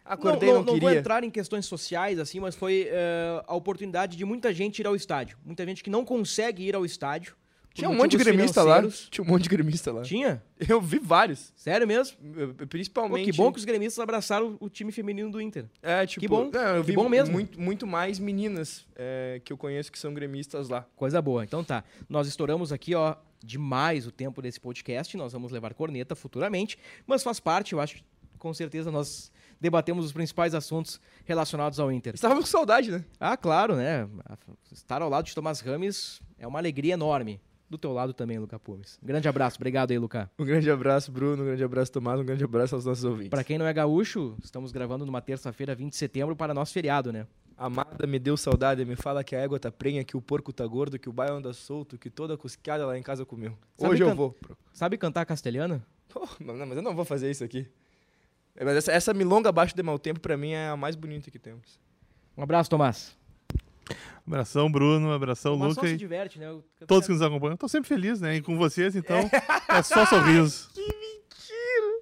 Acordei, não, não, não, não vou entrar em questões sociais, assim, mas foi eh, a oportunidade de muita gente ir ao estádio. Muita gente que não consegue ir ao estádio. Tinha um monte de gremista lá. Tinha um monte de gremista lá. Tinha? Eu vi vários. Sério mesmo? Eu- Pô, Principalmente. que bom que os gremistas abraçaram o time feminino do Inter. É, tipo, Que bom, não, eu que vi bom mesmo. Muito, muito mais meninas é, que eu conheço que são gremistas lá. Coisa boa. Então tá. Nós estouramos aqui, ó, demais o tempo desse podcast. Nós vamos levar corneta futuramente, mas faz parte, eu acho, com certeza nós debatemos os principais assuntos relacionados ao Inter. Estávamos com saudade, né? Ah, claro, né? Estar ao lado de Tomás Rames é uma alegria enorme. Do teu lado também, Luca Pumes. Um grande abraço. Obrigado aí, Luca. Um grande abraço, Bruno. Um grande abraço, Tomás. Um grande abraço aos nossos ouvintes. Pra quem não é gaúcho, estamos gravando numa terça-feira, 20 de setembro, para nosso feriado, né? Amada, me deu saudade, me fala que a égua tá prenha, que o porco tá gordo, que o baio anda solto, que toda cosqueada lá em casa comeu. Sabe Hoje eu vou. Sabe cantar castelhana? Pô, não, mas eu não vou fazer isso aqui. É, Mas essa, essa milonga abaixo de mau tempo, pra mim, é a mais bonita que temos. Um abraço, Tomás. Abração, Bruno, abração, Tomás só Luca se diverte, né? Eu- todos que nos acompanham. Tô sempre feliz, né? E com vocês, então, é só <laughs> sorriso.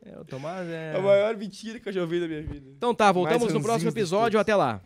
É, o Tomás é... A maior mentira que eu já ouvi na minha vida. Então tá, voltamos Mais no próximo episódio. Até lá.